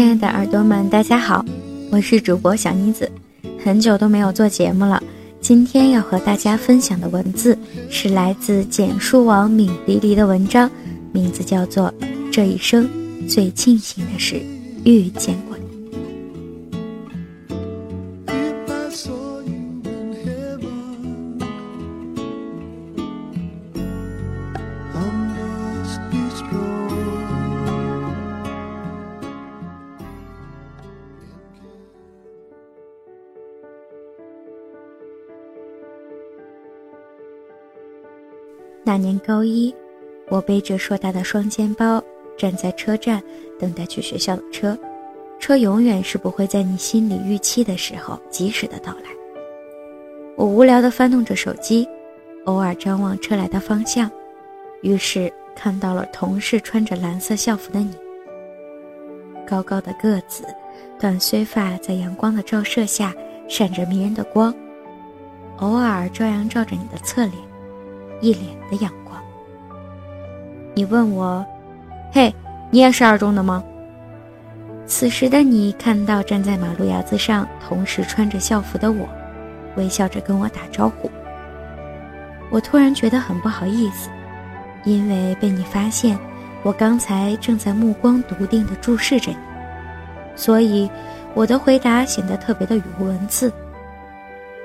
亲爱的耳朵们，大家好，我是主播小妮子，很久都没有做节目了。今天要和大家分享的文字是来自简书王敏迪迪的文章，名字叫做《这一生最庆幸的是遇见那年高一，我背着硕大的双肩包，站在车站等待去学校的车。车永远是不会在你心里预期的时候及时的到来。我无聊地翻动着手机，偶尔张望车来的方向，于是看到了同事穿着蓝色校服的你。高高的个子，短碎发在阳光的照射下闪着迷人的光，偶尔照样照着你的侧脸。一脸的阳光。你问我：“嘿，你也是二中的吗？”此时的你看到站在马路牙子上，同时穿着校服的我，微笑着跟我打招呼。我突然觉得很不好意思，因为被你发现，我刚才正在目光笃定地注视着你，所以我的回答显得特别的语无伦次。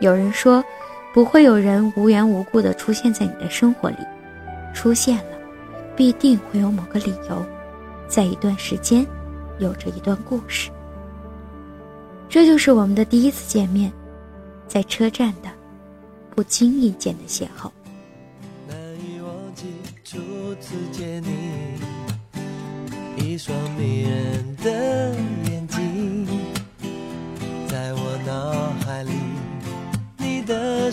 有人说。不会有人无缘无故的出现在你的生活里，出现了，必定会有某个理由，在一段时间，有着一段故事。这就是我们的第一次见面，在车站的不经意间的邂逅。难以忘记初次见你，一双迷人的眼睛，在我脑海里。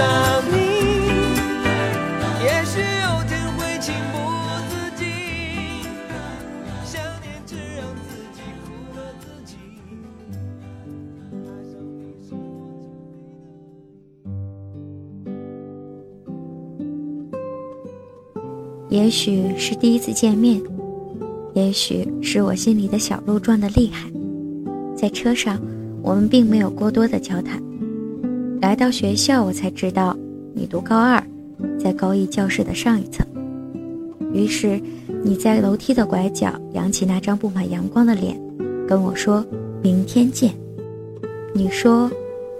上你。也许有天会情不自禁，想念只让自己苦了自己。也许是第一次见面，也许是我心里的小鹿撞的厉害。在车上，我们并没有过多的交谈。来到学校，我才知道你读高二，在高一教室的上一层。于是你在楼梯的拐角扬起那张布满阳光的脸，跟我说：“明天见。”你说：“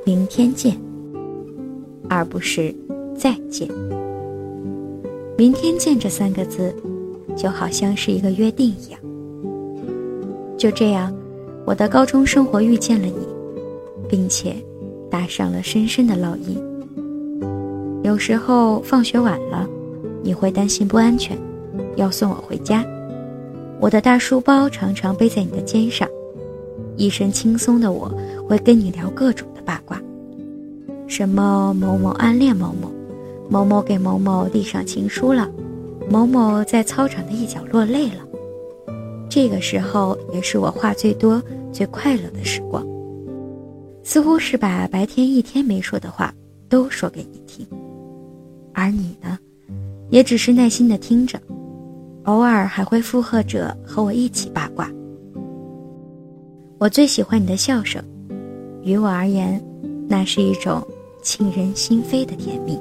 明天见”，而不是“再见”。明天见这三个字，就好像是一个约定一样。就这样。我的高中生活遇见了你，并且打上了深深的烙印。有时候放学晚了，你会担心不安全，要送我回家。我的大书包常常背在你的肩上，一身轻松的我会跟你聊各种的八卦，什么某某暗恋某某，某某给某某递上情书了，某某在操场的一角落泪了。这个时候也是我话最多、最快乐的时光，似乎是把白天一天没说的话都说给你听。而你呢，也只是耐心的听着，偶尔还会附和着和我一起八卦。我最喜欢你的笑声，于我而言，那是一种沁人心扉的甜蜜。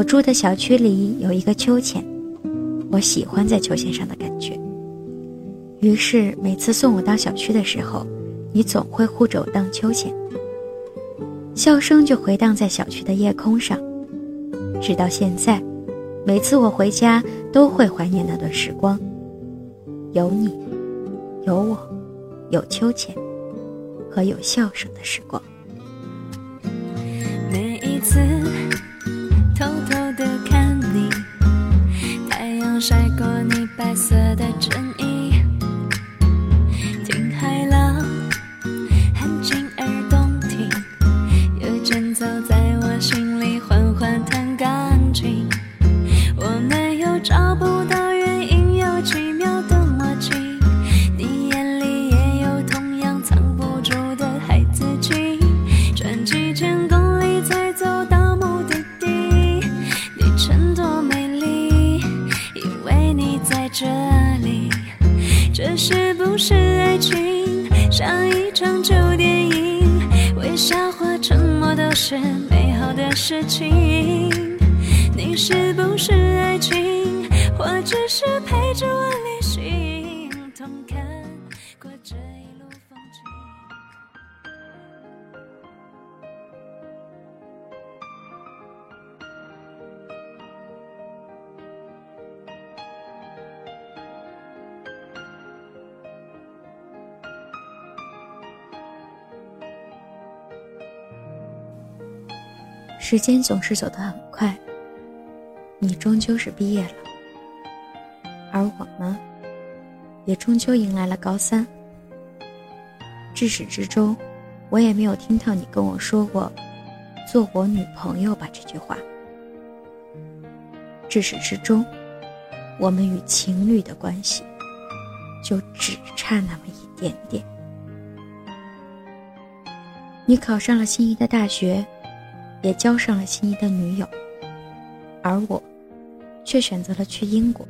我住的小区里有一个秋千，我喜欢在秋千上的感觉。于是每次送我到小区的时候，你总会护着我荡秋千，笑声就回荡在小区的夜空上。直到现在，每次我回家都会怀念那段时光，有你，有我，有秋千，和有笑声的时光。每一次。你是美好的事情。你是不是爱情？或只是陪着我旅行，同看过这时间总是走得很快，你终究是毕业了，而我呢，也终究迎来了高三。至始至终，我也没有听到你跟我说过“做我女朋友吧”这句话。至始至终，我们与情侣的关系就只差那么一点点。你考上了心仪的大学。也交上了心仪的女友，而我，却选择了去英国。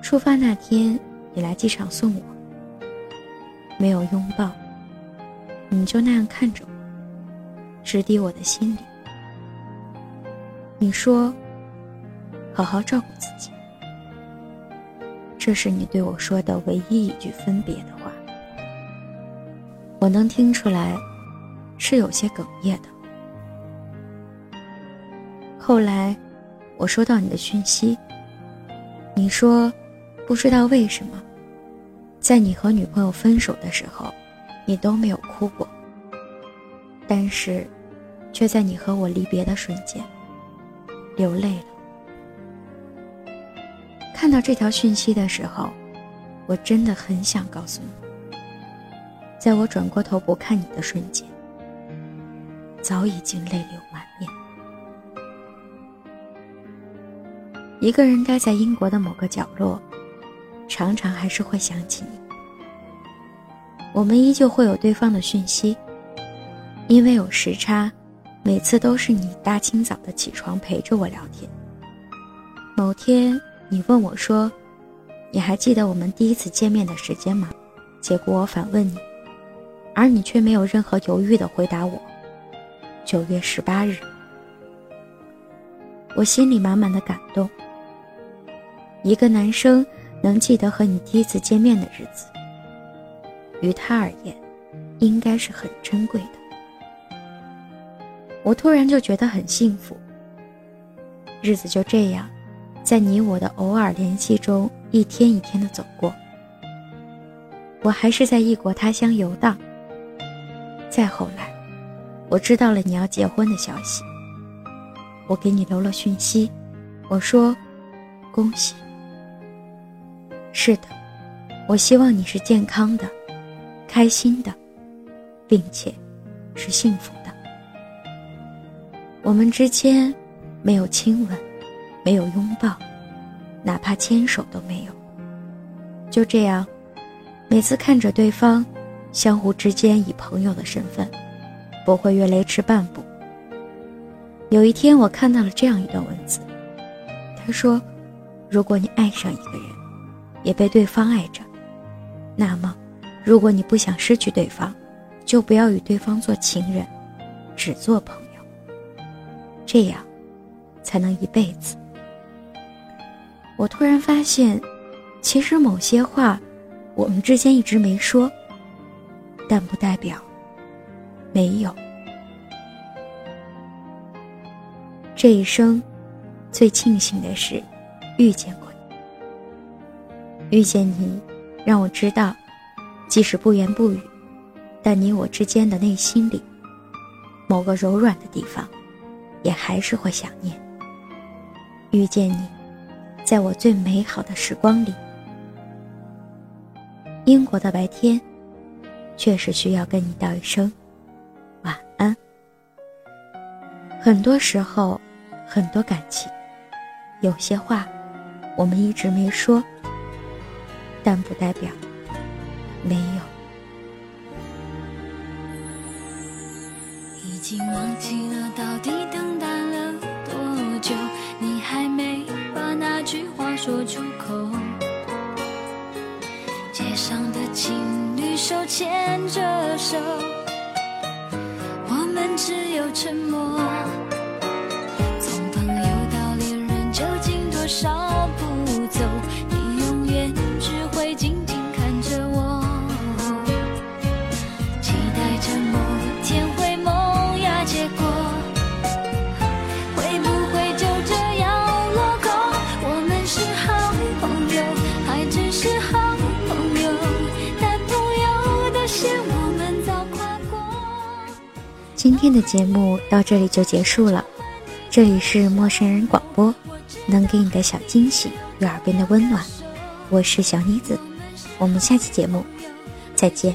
出发那天，你来机场送我，没有拥抱，你就那样看着我，直抵我的心里。你说：“好好照顾自己。”这是你对我说的唯一一句分别的话，我能听出来。是有些哽咽的。后来，我收到你的讯息，你说，不知道为什么，在你和女朋友分手的时候，你都没有哭过。但是，却在你和我离别的瞬间，流泪了。看到这条讯息的时候，我真的很想告诉你，在我转过头不看你的瞬间。早已经泪流满面。一个人待在英国的某个角落，常常还是会想起你。我们依旧会有对方的讯息，因为有时差，每次都是你大清早的起床陪着我聊天。某天，你问我说：“你还记得我们第一次见面的时间吗？”结果我反问你，而你却没有任何犹豫的回答我。九月十八日，我心里满满的感动。一个男生能记得和你第一次见面的日子，于他而言，应该是很珍贵的。我突然就觉得很幸福。日子就这样，在你我的偶尔联系中，一天一天的走过。我还是在异国他乡游荡。再后来。我知道了你要结婚的消息，我给你留了讯息，我说：“恭喜。”是的，我希望你是健康的、开心的，并且是幸福的。我们之间没有亲吻，没有拥抱，哪怕牵手都没有。就这样，每次看着对方，相互之间以朋友的身份，不会越雷池半步。有一天，我看到了这样一段文字，他说：“如果你爱上一个人，也被对方爱着，那么，如果你不想失去对方，就不要与对方做情人，只做朋友。这样，才能一辈子。”我突然发现，其实某些话，我们之间一直没说，但不代表没有。这一生，最庆幸的是遇见过你。遇见你，让我知道，即使不言不语，但你我之间的内心里，某个柔软的地方，也还是会想念。遇见你。在我最美好的时光里，英国的白天，确实需要跟你道一声很多时候，很多感情，有些话我们一直没说，但不代表没有。已经忘记了到底等待了多久，你还没把。那句话说出口，街上的情侣手牵着手，我们只有沉默。今天的节目到这里就结束了，这里是陌生人广播，能给你的小惊喜与耳边的温暖，我是小妮子，我们下期节目再见。